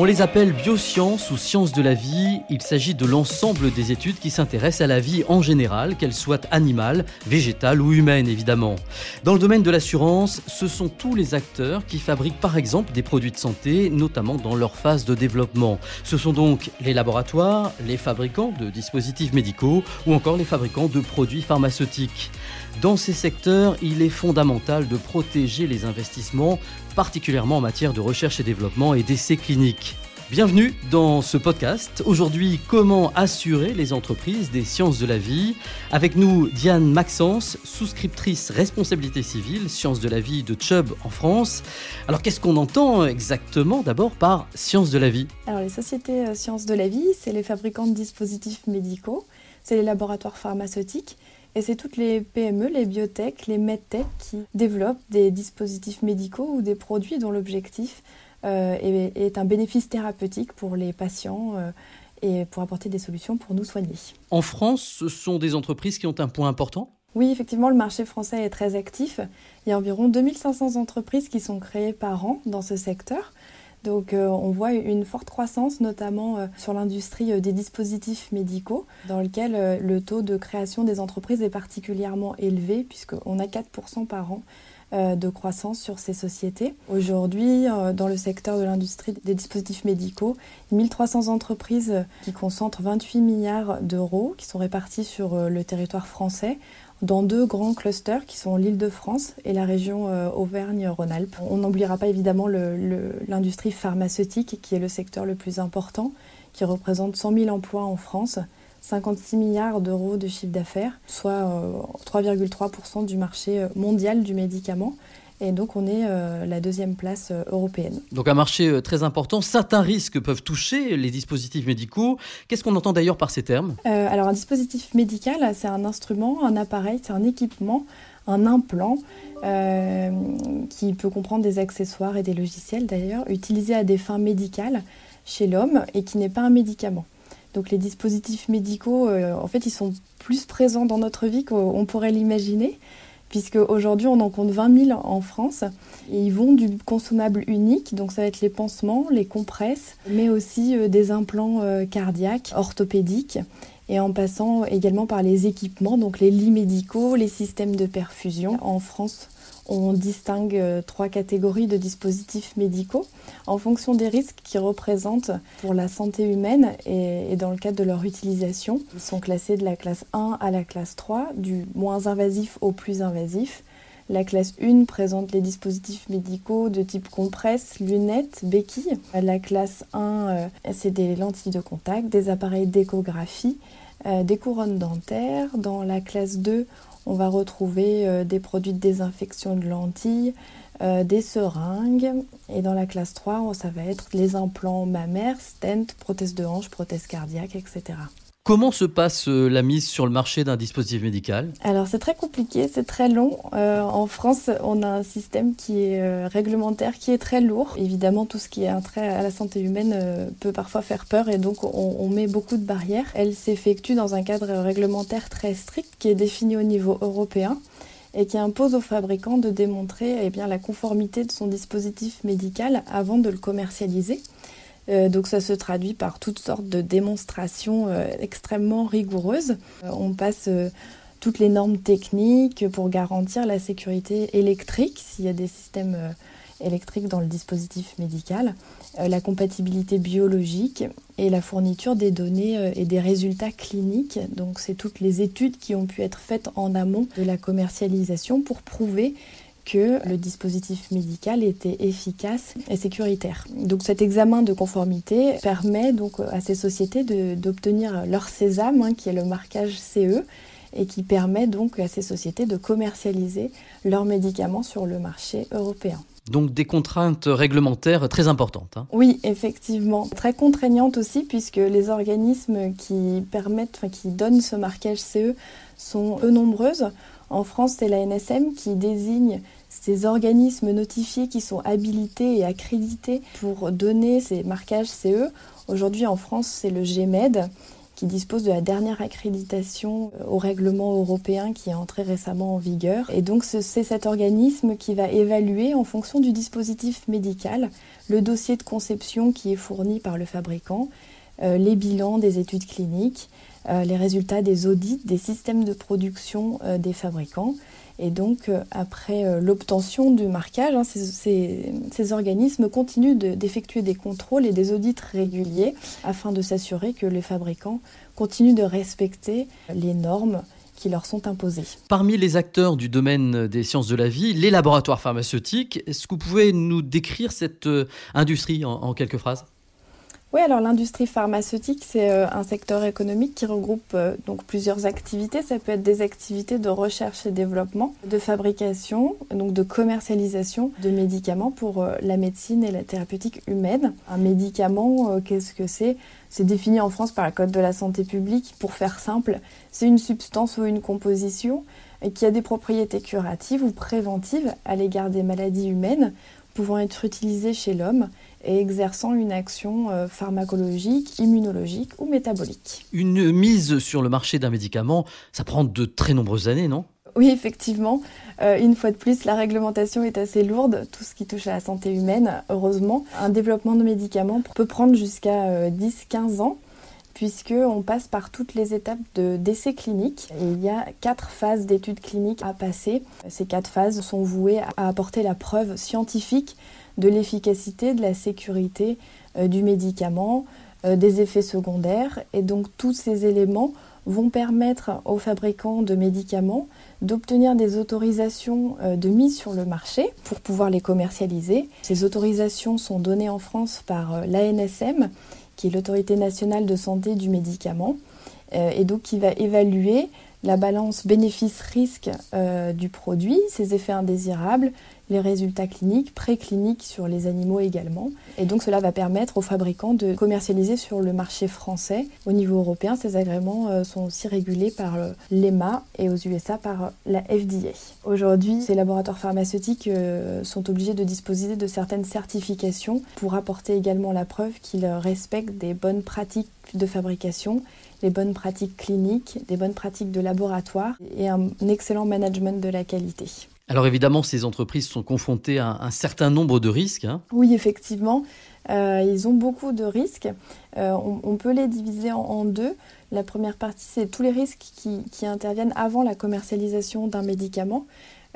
On les appelle biosciences ou sciences de la vie. Il s'agit de l'ensemble des études qui s'intéressent à la vie en général, qu'elle soit animale, végétale ou humaine évidemment. Dans le domaine de l'assurance, ce sont tous les acteurs qui fabriquent par exemple des produits de santé, notamment dans leur phase de développement. Ce sont donc les laboratoires, les fabricants de dispositifs médicaux ou encore les fabricants de produits pharmaceutiques. Dans ces secteurs, il est fondamental de protéger les investissements, particulièrement en matière de recherche et développement et d'essais cliniques. Bienvenue dans ce podcast. Aujourd'hui, comment assurer les entreprises des sciences de la vie? Avec nous, Diane Maxence, souscriptrice responsabilité civile, sciences de la vie de Chubb en France. Alors, qu'est-ce qu'on entend exactement d'abord par sciences de la vie? Alors, les sociétés euh, sciences de la vie, c'est les fabricants de dispositifs médicaux, c'est les laboratoires pharmaceutiques et c'est toutes les PME, les biotech, les medtech qui développent des dispositifs médicaux ou des produits dont l'objectif euh, est, un bénéfice thérapeutique pour les patients euh, et pour apporter des solutions pour nous soigner. En France, ce sont des entreprises qui ont un point important? Oui, effectivement, le marché français est très actif. Il y a environ 2500 entreprises qui sont créées par an dans ce secteur. Donc euh, on voit une forte croissance, notamment euh, sur l'industrie euh, des dispositifs médicaux, dans lequel le taux de création des entreprises est particulièrement élevé, puisqu'on a 4% par an de croissance sur ces sociétés. Aujourd'hui, dans le secteur de l'industrie des dispositifs médicaux, 1300 entreprises qui concentrent 28 milliards d'euros, qui sont répartis sur le territoire français, dans deux grands clusters qui sont l'île de France et la région euh, Auvergne-Rhône-Alpes. On n'oubliera pas évidemment l'industrie pharmaceutique qui est le secteur le plus important, qui représente 100 000 emplois en France. 56 milliards d'euros de chiffre d'affaires, soit 3,3% euh, du marché euh, mondial du médicament. Et donc on est euh, la deuxième place euh, européenne. Donc un marché euh, très important. Certains risques peuvent toucher les dispositifs médicaux. Qu'est-ce qu'on entend d'ailleurs par ces termes? Alors un dispositif médical, c'est un instrument, un appareil, c'est un équipement, un implant qui peut comprendre des accessoires et des logiciels d'ailleurs, utilisés à des fins médicales chez l'homme et qui n'est pas un médicament. Donc les dispositifs médicaux, en fait, ils sont plus présents dans notre vie qu'on pourrait l'imaginer puisque aujourd'hui on en compte 20 000 en France. Et ils vont du consommable unique, donc ça va être les pansements, les compresses, mais aussi euh, des implants euh, cardiaques, orthopédiques, et en passant également par les équipements, donc les lits médicaux, les systèmes de perfusion. En France, on distingue euh, trois catégories de dispositifs médicaux en fonction des risques qu'ils représentent pour la santé humaine et, dans le cadre de leur utilisation. Ils sont classés de la classe 1 à la classe 3, du moins invasif au plus invasif. La classe 1 présente les dispositifs médicaux de type compresse, lunettes, béquilles. La classe 1, euh, c'est des lentilles de contact, des appareils d'échographie, euh, des couronnes dentaires. Dans la classe 2, on va retrouver euh, des produits de désinfection de lentilles, euh, des seringues. Et dans la classe 3, ça va être les implants mammaires, stent, prothèses de hanche, prothèses cardiaques, etc. Comment se passe euh, la mise sur le marché d'un dispositif médical? Alors c'est très compliqué, c'est très long. Euh, en France, on a un système qui est euh, réglementaire, qui est très lourd. Évidemment, tout ce qui est un trait à la santé humaine peut parfois faire peur et donc on, met beaucoup de barrières. Elle s'effectue dans un cadre réglementaire très strict qui est défini au niveau européen et qui impose aux fabricants de démontrer eh la conformité de son dispositif médical avant de le commercialiser. Euh, donc ça se traduit par toutes sortes de démonstrations euh, extrêmement rigoureuses. Euh, on passe toutes les normes techniques pour garantir la sécurité électrique s'il y a des systèmes électriques dans le dispositif médical, la compatibilité biologique et la fourniture des données et des résultats cliniques. Donc c'est toutes les études qui ont pu être faites en amont de la commercialisation pour prouver que le dispositif médical était efficace et sécuritaire. Donc cet examen de conformité permet donc à ces sociétés d'obtenir leur sésame, hein, qui est le marquage CE, et qui permet donc à ces sociétés de commercialiser leurs médicaments sur le marché européen. Donc des contraintes réglementaires très importantes. Hein. Oui, effectivement. Très contraignantes aussi, puisque les organismes qui permettent, enfin, qui donnent ce marquage CE sont peu nombreuses. En France, c'est la NSM qui désigne ces organismes notifiés qui sont habilités et accrédités pour donner ces marquages CE. Aujourd'hui en France, c'est le GMED qui dispose de la dernière accréditation euh, au règlement européen qui est entré récemment en vigueur. Et donc c'est cet organisme qui va évaluer en fonction du dispositif médical le dossier de conception qui est fourni par le fabricant, euh, les bilans des études cliniques, les résultats des audits des systèmes de production des fabricants. Et donc, après l'obtention du marquage, hein, ces, organismes continuent d'effectuer des contrôles et des audits réguliers afin de s'assurer que les fabricants continuent de respecter les normes qui leur sont imposées. Parmi les acteurs du domaine des sciences de la vie, les laboratoires pharmaceutiques, est-ce que vous pouvez nous décrire cette euh, industrie en quelques phrases? Oui, alors l'industrie pharmaceutique, c'est euh, un secteur économique qui regroupe euh, donc plusieurs activités. Ça peut être des activités de recherche et développement, de fabrication, donc de commercialisation de médicaments pour euh, la médecine et la thérapeutique humaine. Un médicament, qu'est-ce que c'est? C'est défini en France par le Code de la santé publique. Pour faire simple, c'est une substance ou une composition qui a des propriétés curatives ou préventives à l'égard des maladies humaines pouvant être utilisées chez l'homme et exerçant une action euh, pharmacologique, immunologique ou métabolique. Une mise sur le marché d'un médicament, ça prend de très nombreuses années, non? Oui, effectivement. Euh, une fois de plus, la réglementation est assez lourde, tout ce qui touche à la santé humaine, heureusement. Un développement de médicaments peut prendre jusqu'à 10-15 euh, ans puisqu'on passe par toutes les étapes d'essais cliniques. il y a quatre phases d'études cliniques à passer. Ces quatre phases sont vouées à apporter la preuve scientifique de l'efficacité, de la sécurité euh, du médicament, euh, des effets secondaires. Et donc tous ces éléments vont permettre aux fabricants de médicaments d'obtenir des autorisations euh, de mise sur le marché pour pouvoir les commercialiser. Ces autorisations sont données en France par l'ANSM, qui est l'autorité nationale de santé du médicament, et donc qui va évaluer la balance bénéfice-risque du produit, ses effets indésirables, les résultats cliniques, précliniques sur les animaux également. Et donc cela va permettre aux fabricants de commercialiser sur le marché français. Au niveau européen, ces agréments euh, sont aussi régulés par euh, l'EMA et aux USA par euh, la FDA. Aujourd'hui, ces laboratoires pharmaceutiques sont obligés de disposer de certaines certifications pour apporter également la preuve qu'ils respectent des bonnes pratiques de fabrication les bonnes pratiques cliniques, des bonnes pratiques de laboratoire et un excellent management de la qualité. Alors évidemment, ces entreprises sont confrontées à un certain nombre de risques. Hein. Oui, effectivement, euh, ils ont beaucoup de risques. Euh, on, peut les diviser en, deux. La première partie, c'est tous les risques qui, interviennent avant la commercialisation d'un médicament.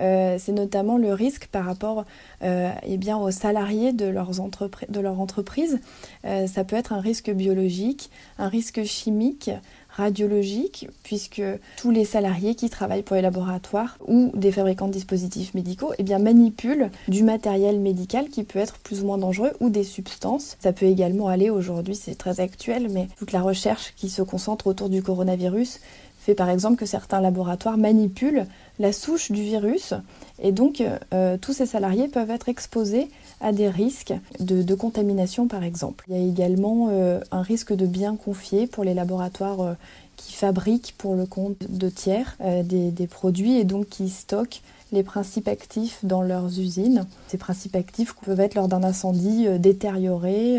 Euh, c'est notamment le risque par rapport eh bien, aux salariés de, de leur entreprise. ça peut être un risque biologique, un risque chimique, radiologique, puisque tous les salariés qui travaillent pour les laboratoires ou des fabricants de dispositifs médicaux eh manipulent du matériel médical qui peut être plus ou moins dangereux ou des substances. Ça peut également aller aujourd'hui, c'est très actuel, mais toute la recherche qui se concentre autour du coronavirus fait par exemple que certains laboratoires manipulent la souche du virus et donc euh, tous ces salariés peuvent être exposés à des risques de, contamination par exemple. Il y a également euh, un risque de biens confiés pour les laboratoires euh, qui fabriquent pour le compte de tiers des, produits et donc qui stockent les principes actifs dans leurs usines. Ces principes actifs peuvent être lors d'un incendie détériorés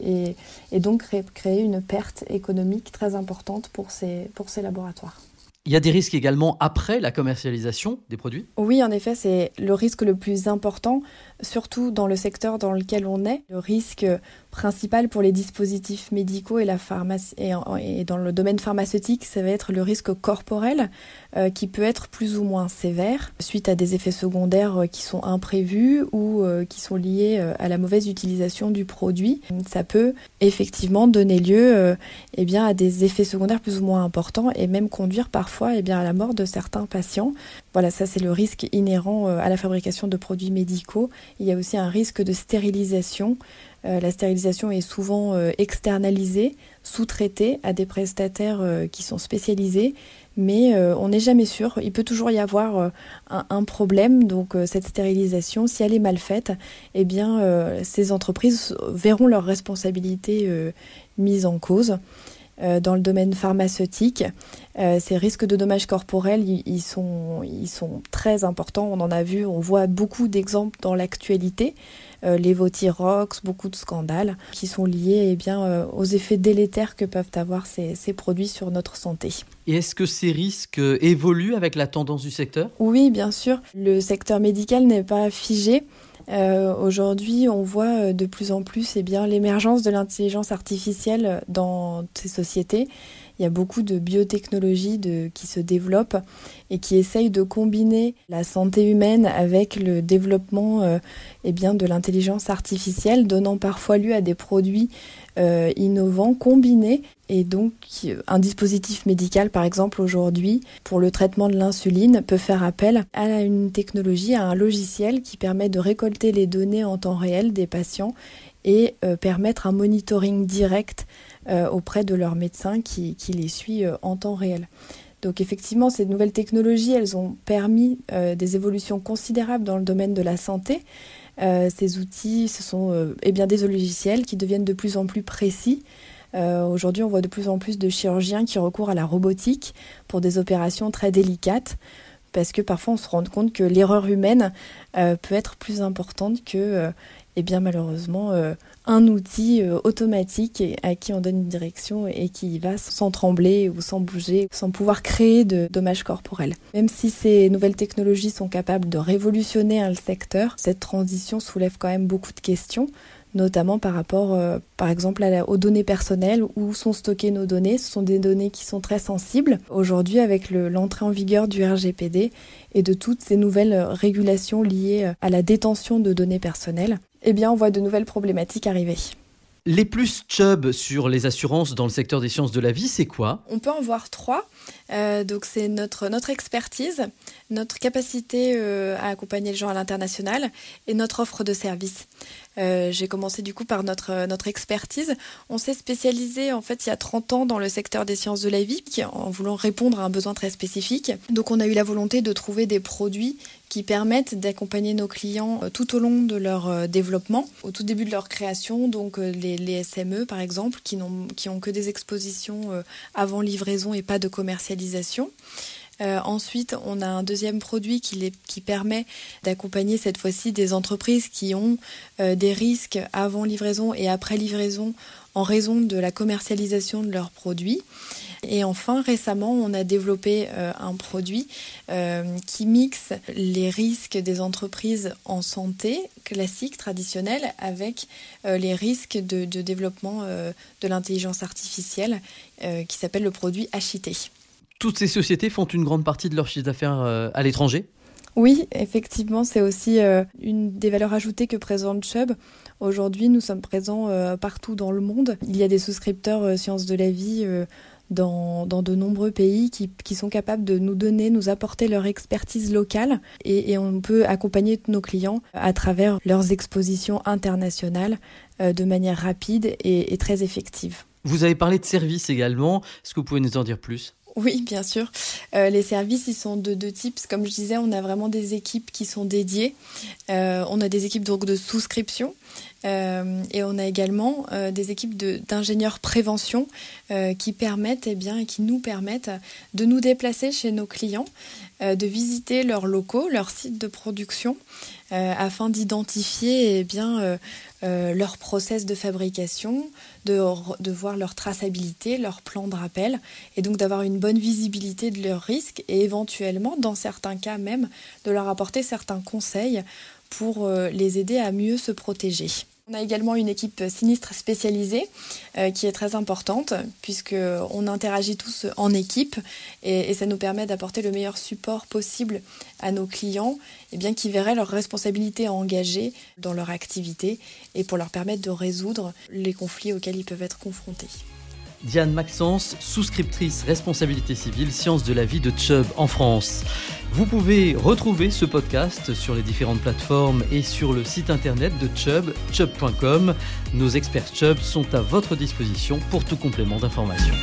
et, donc créer une perte économique très importante pour ces laboratoires. Il y a des risques également après la commercialisation des produits? Oui, en effet, c'est le risque le plus important, surtout dans le secteur dans lequel on est. Le risque principal pour les dispositifs médicaux et, la pharmacie, et, dans le domaine pharmaceutique, ça va être le risque corporel euh, qui peut être plus ou moins sévère suite à des effets secondaires euh, qui sont imprévus ou euh, qui sont liés à la mauvaise utilisation du produit. Ça peut effectivement donner lieu eh à des effets secondaires plus ou moins importants et même conduire parfois eh à la mort de certains patients. Voilà, ça c'est le risque inhérent à la fabrication de produits médicaux. Il y a aussi un risque de stérilisation euh, la stérilisation est souvent euh, externalisée, sous-traitée à des prestataires euh, qui sont spécialisés, mais on n'est jamais sûr. Il peut toujours y avoir un, problème. Donc cette stérilisation, si elle est mal faite, eh bien ces entreprises verront leurs responsabilités mises en cause. Dans le domaine pharmaceutique, ces risques de dommages corporels, ils, sont, sont très importants. On en a vu, on voit beaucoup d'exemples dans l'actualité. Euh, l'évothyrox, beaucoup de scandales qui sont liés eh bien, euh, aux effets délétères que peuvent avoir ces, ces produits sur notre santé. Et est-ce que ces risques évoluent avec la tendance du secteur? Oui, bien sûr. Le secteur médical n'est pas figé. Euh, Aujourd'hui, on voit de plus en plus eh bien, l'émergence de l'intelligence artificielle dans ces sociétés. Il y a beaucoup de biotechnologies de, qui se développent et qui essayent de combiner la santé humaine avec le développement euh, eh bien, de l'intelligence artificielle, donnant parfois lieu à des produits euh, innovants combinés. Et donc, un dispositif médical, par exemple, aujourd'hui, pour le traitement de l'insuline, peut faire appel à une technologie, à un logiciel qui permet de récolter les données en temps réel des patients et euh, permettre un monitoring direct auprès de leur médecin qui, les suit euh, en temps réel. Donc effectivement, ces nouvelles technologies, elles ont permis des évolutions considérables dans le domaine de la santé. ces outils, ce sont eh bien, des logiciels qui deviennent de plus en plus précis. Aujourd'hui, on voit de plus en plus de chirurgiens qui recourent à la robotique pour des opérations très délicates parce que parfois on se rend compte que l'erreur humaine peut être plus importante que et bien malheureusement euh, un outil euh, automatique à qui on donne une direction et qui va sans trembler ou sans bouger, sans pouvoir créer de dommages corporels. Même si ces nouvelles technologies sont capables de révolutionner le secteur, cette transition soulève quand même beaucoup de questions notamment par rapport, euh, par exemple, aux données personnelles, où sont stockées nos données. Ce sont des données qui sont très sensibles. Aujourd'hui, avec l'entrée en vigueur du RGPD et de toutes ces nouvelles régulations liées à la détention de données personnelles, eh bien, on voit de nouvelles problématiques arriver. Les plus Chubb sur les assurances dans le secteur des sciences de la vie, c'est quoi? On peut en voir trois. Euh, donc c'est notre, notre expertise, notre capacité euh, à accompagner les gens à l'international et notre offre de service. Euh, j'ai commencé du coup par notre, notre expertise. On s'est spécialisé en fait il y a 30 ans dans le secteur des sciences de la vie en voulant répondre à un besoin très spécifique. Donc on a eu la volonté de trouver des produits qui permettent d'accompagner nos clients euh, tout au long de leur euh, développement, au tout début de leur création, donc les, les SME par exemple, qui n'ont que des expositions avant livraison et pas de commercialisation. Euh, ensuite, on a un deuxième produit qui, permet d'accompagner cette fois-ci des entreprises qui ont euh, des risques avant livraison et après livraison en raison de la commercialisation de leurs produits. Et enfin, récemment, on a développé euh, un produit qui mixe les risques des entreprises en santé classique, traditionnelle, avec les risques de, de développement de l'intelligence artificielle qui s'appelle le produit HIT toutes ces sociétés font une grande partie de leur chiffre d'affaires euh, à l'étranger? Oui, effectivement, c'est aussi euh, une des valeurs ajoutées que présente Chubb. Aujourd'hui, nous sommes présents euh, partout dans le monde. Il y a des souscripteurs sciences de la vie dans, de nombreux pays qui, sont capables de nous donner, nous apporter leur expertise locale et, on peut accompagner nos clients à travers leurs expositions internationales de manière rapide et, et très effective. Vous avez parlé de services également. Est-ce que vous pouvez nous en dire plus? Oui, bien sûr. Euh, les services, ils sont de deux types. Comme je disais, on a vraiment des équipes qui sont dédiées. Euh, on a des équipes donc de souscription euh, et on a également des équipes d'ingénieurs prévention qui permettent, eh bien, qui nous permettent de nous déplacer chez nos clients, de visiter leurs locaux, leurs sites de production, afin d'identifier eh bien leur process de fabrication, de, voir leur traçabilité, leur plan de rappel, et donc d'avoir une bonne visibilité de leurs risques et éventuellement, dans certains cas même, de leur apporter certains conseils pour euh, les aider à mieux se protéger. On a également une équipe sinistre spécialisée euh, qui est très importante puisqu'on interagit tous en équipe et, ça nous permet d'apporter le meilleur support possible à nos clients et bien qui verraient leurs responsabilités engagées dans leur activité et pour leur permettre de résoudre les conflits auxquels ils peuvent être confrontés. Diane Maxence, souscriptrice responsabilité civile, sciences de la vie de Chubb en France. Vous pouvez retrouver ce podcast sur les différentes plateformes et sur le site internet de Chubb, chubb.com. Nos experts Chubb sont à votre disposition pour tout complément d'information.